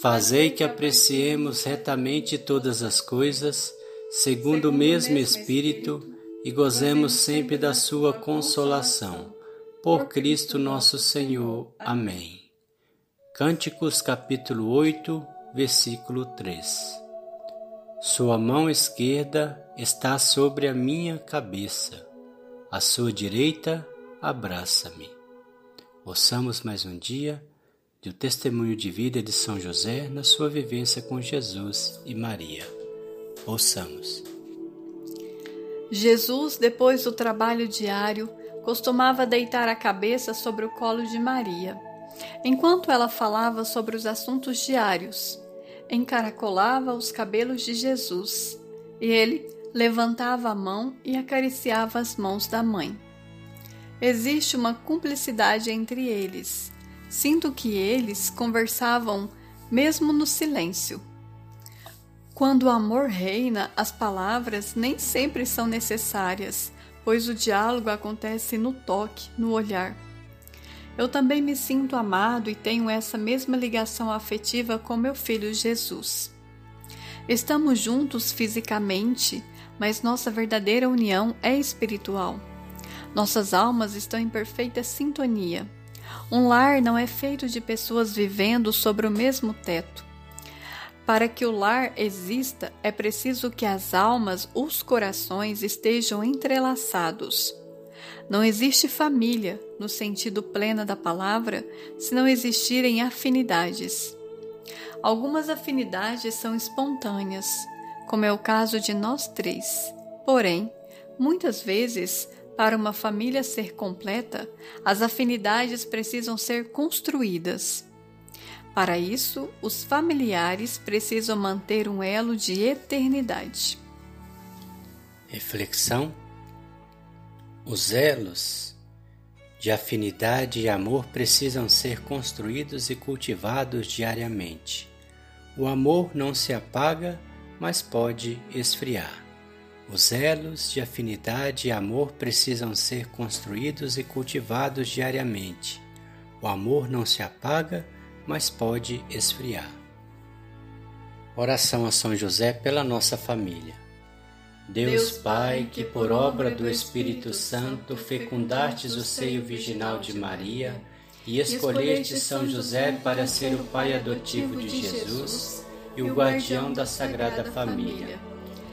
Fazei que apreciemos retamente todas as coisas, segundo o mesmo Espírito, e gozemos sempre da Sua consolação. Por Cristo nosso Senhor. Amém. Cânticos capítulo 8, versículo 3 Sua mão esquerda está sobre a minha cabeça, a sua direita abraça-me. Ouçamos mais um dia do testemunho de vida de São José na sua vivência com Jesus e Maria. Ouçamos. Jesus, depois do trabalho diário, costumava deitar a cabeça sobre o colo de Maria, enquanto ela falava sobre os assuntos diários. Encaracolava os cabelos de Jesus e ele levantava a mão e acariciava as mãos da mãe. Existe uma cumplicidade entre eles Sinto que eles conversavam mesmo no silêncio. Quando o amor reina, as palavras nem sempre são necessárias, pois o diálogo acontece no toque, no olhar. Eu também me sinto amado e tenho essa mesma ligação afetiva com meu filho Jesus. Estamos juntos fisicamente, mas nossa verdadeira união é espiritual. Nossas almas estão em perfeita sintonia. Um lar não é feito de pessoas vivendo sobre o mesmo teto. Para que o lar exista, é preciso que as almas, os corações estejam entrelaçados. Não existe família, no sentido pleno da palavra, se não existirem afinidades. Algumas afinidades são espontâneas, como é o caso de nós três. Porém, muitas vezes para uma família ser completa, as afinidades precisam ser construídas. Para isso, os familiares precisam manter um elo de eternidade. Reflexão: Os elos de afinidade e amor precisam ser construídos e cultivados diariamente. O amor não se apaga, mas pode esfriar. Os elos de afinidade e amor precisam ser construídos e cultivados diariamente. O amor não se apaga, mas pode esfriar. Oração a São José pela nossa família. Deus Pai, que por obra do Espírito Santo fecundastes o seio virginal de Maria e escolheste São José para ser o pai adotivo de Jesus e o guardião da Sagrada Família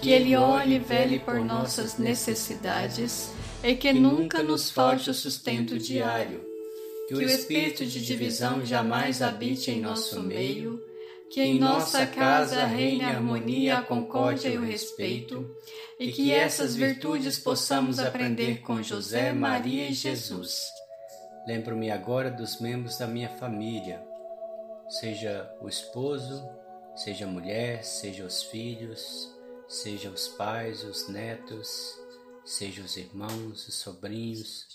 que Ele olhe e vele por nossas necessidades e que nunca nos falte o sustento diário. Que o espírito de divisão jamais habite em nosso meio, que em nossa casa reine a harmonia, a concórdia e o respeito, e que essas virtudes possamos aprender com José, Maria e Jesus. Lembro-me agora dos membros da minha família, seja o esposo, seja a mulher, seja os filhos, seja os pais, os netos, seja os irmãos, os sobrinhos,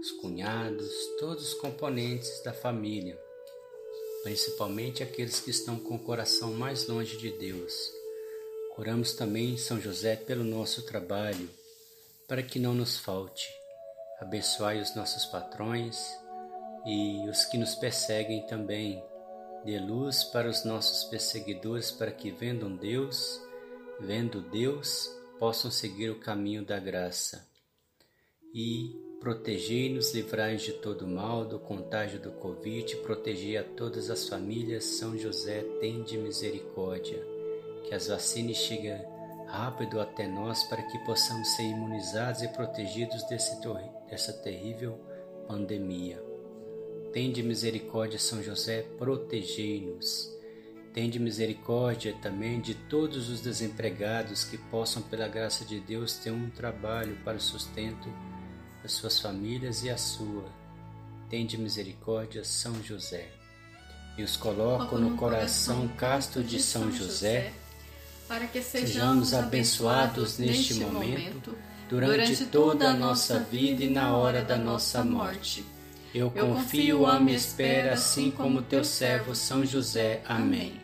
os cunhados, todos os componentes da família, principalmente aqueles que estão com o coração mais longe de Deus. Oramos também São José pelo nosso trabalho, para que não nos falte. Abençoai os nossos patrões e os que nos perseguem também. Dê luz para os nossos perseguidores, para que vendam Deus vendo Deus, possam seguir o caminho da graça. E protegei-nos, livrai-nos de todo mal, do contágio do Covid, protegei a todas as famílias. São José, tende misericórdia. Que as vacinas cheguem rápido até nós para que possamos ser imunizados e protegidos desse, dessa terrível pandemia. Tende misericórdia, São José, protegei-nos. Tende misericórdia também de todos os desempregados que possam, pela graça de Deus, ter um trabalho para o sustento das suas famílias e a sua. Tende misericórdia, São José. E os coloco no coração casto de São José, para que sejamos abençoados neste momento, durante toda a nossa vida e na hora da nossa morte. Eu confio, amo e espero, assim como teu servo São José. Amém.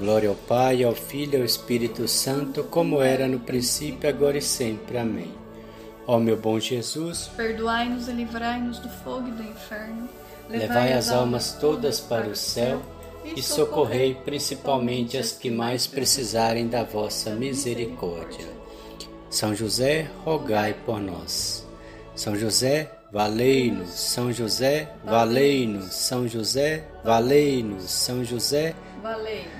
Glória ao Pai, ao Filho e ao Espírito Santo, como era no princípio, agora e sempre. Amém. Ó meu bom Jesus, perdoai-nos e livrai-nos do fogo e do inferno. Levai as almas todas para o céu e socorrei principalmente as que mais precisarem da vossa misericórdia. São José, rogai por nós. São José, valei-nos. São José, valei-nos. São José, valei-nos. São José, valei-nos.